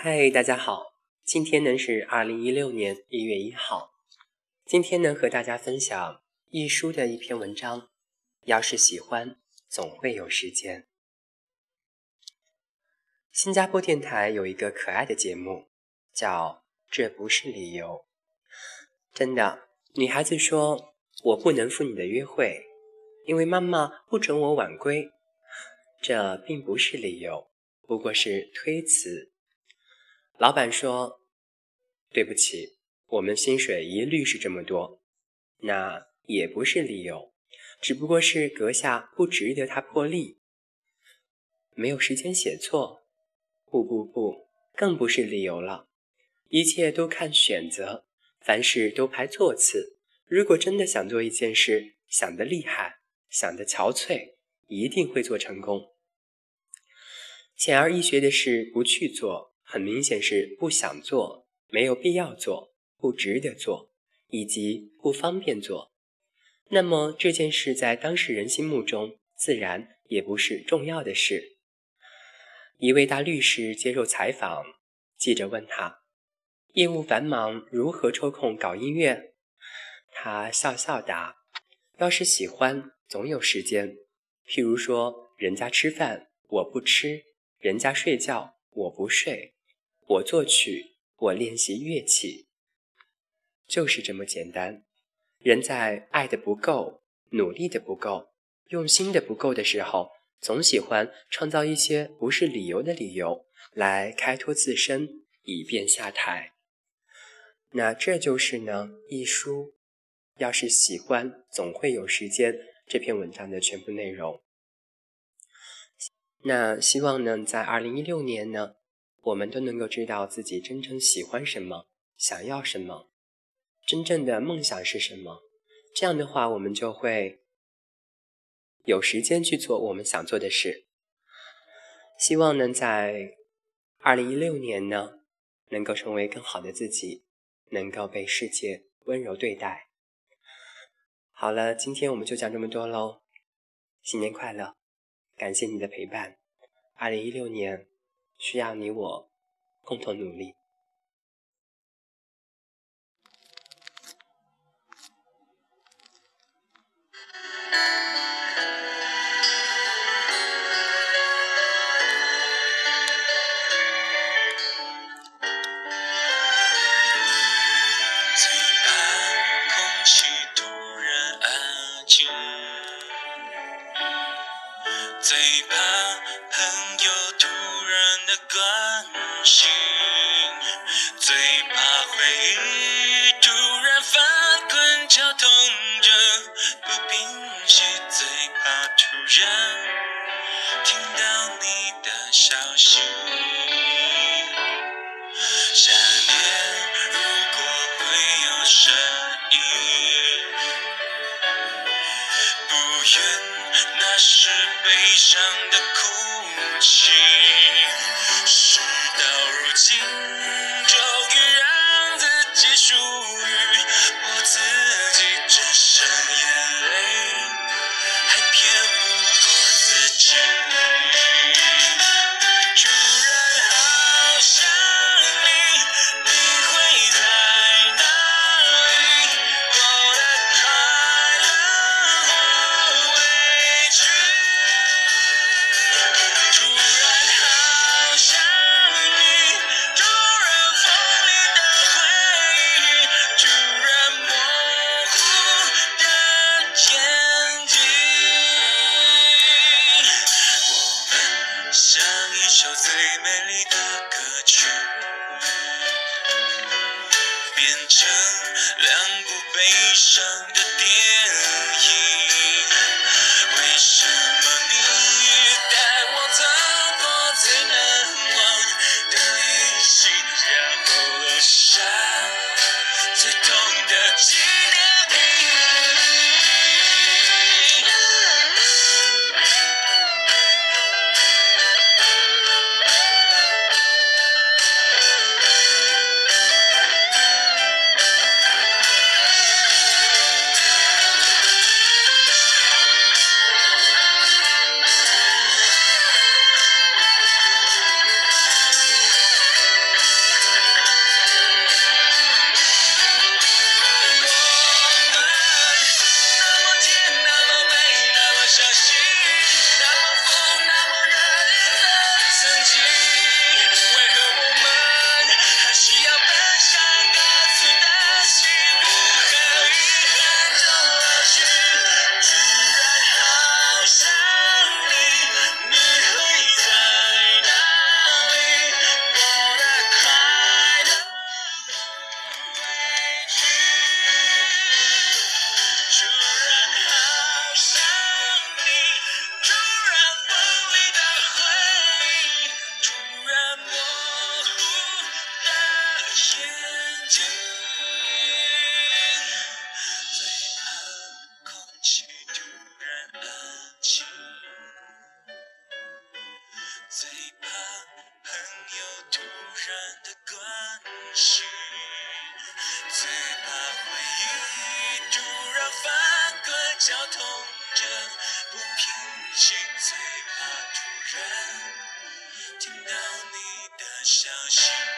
嗨，大家好，今天呢是二零一六年一月一号。今天呢和大家分享一书的一篇文章。要是喜欢，总会有时间。新加坡电台有一个可爱的节目，叫《这不是理由》。真的，女孩子说我不能赴你的约会，因为妈妈不准我晚归。这并不是理由，不过是推辞。老板说：“对不起，我们薪水一律是这么多。”那也不是理由，只不过是阁下不值得他破例。没有时间写错，不不不，更不是理由了。一切都看选择，凡事都排座次。如果真的想做一件事，想得厉害，想得憔悴，一定会做成功。显而易学的事不去做。很明显是不想做，没有必要做，不值得做，以及不方便做。那么这件事在当事人心目中自然也不是重要的事。一位大律师接受采访，记者问他：“业务繁忙，如何抽空搞音乐？”他笑笑答：“要是喜欢，总有时间。譬如说，人家吃饭，我不吃；人家睡觉，我不睡。”我作曲，我练习乐器，就是这么简单。人在爱的不够、努力的不够、用心的不够的时候，总喜欢创造一些不是理由的理由来开脱自身，以便下台。那这就是呢，一书要是喜欢，总会有时间。这篇文章的全部内容。那希望呢，在二零一六年呢。我们都能够知道自己真正喜欢什么，想要什么，真正的梦想是什么。这样的话，我们就会有时间去做我们想做的事。希望呢，在二零一六年呢，能够成为更好的自己，能够被世界温柔对待。好了，今天我们就讲这么多喽。新年快乐，感谢你的陪伴。二零一六年。需要你我共同努力。最怕空气突然安静最怕朋友的关心最怕回忆突然翻滚绞痛着不平息最怕突然听到你的消息想念如果会有声音不愿那是悲伤。you. 一首最美丽的歌曲变成两部悲伤的电影。最怕朋友突然的关心最怕回忆突然翻滚绞痛着不平息最怕突然听到你的消息。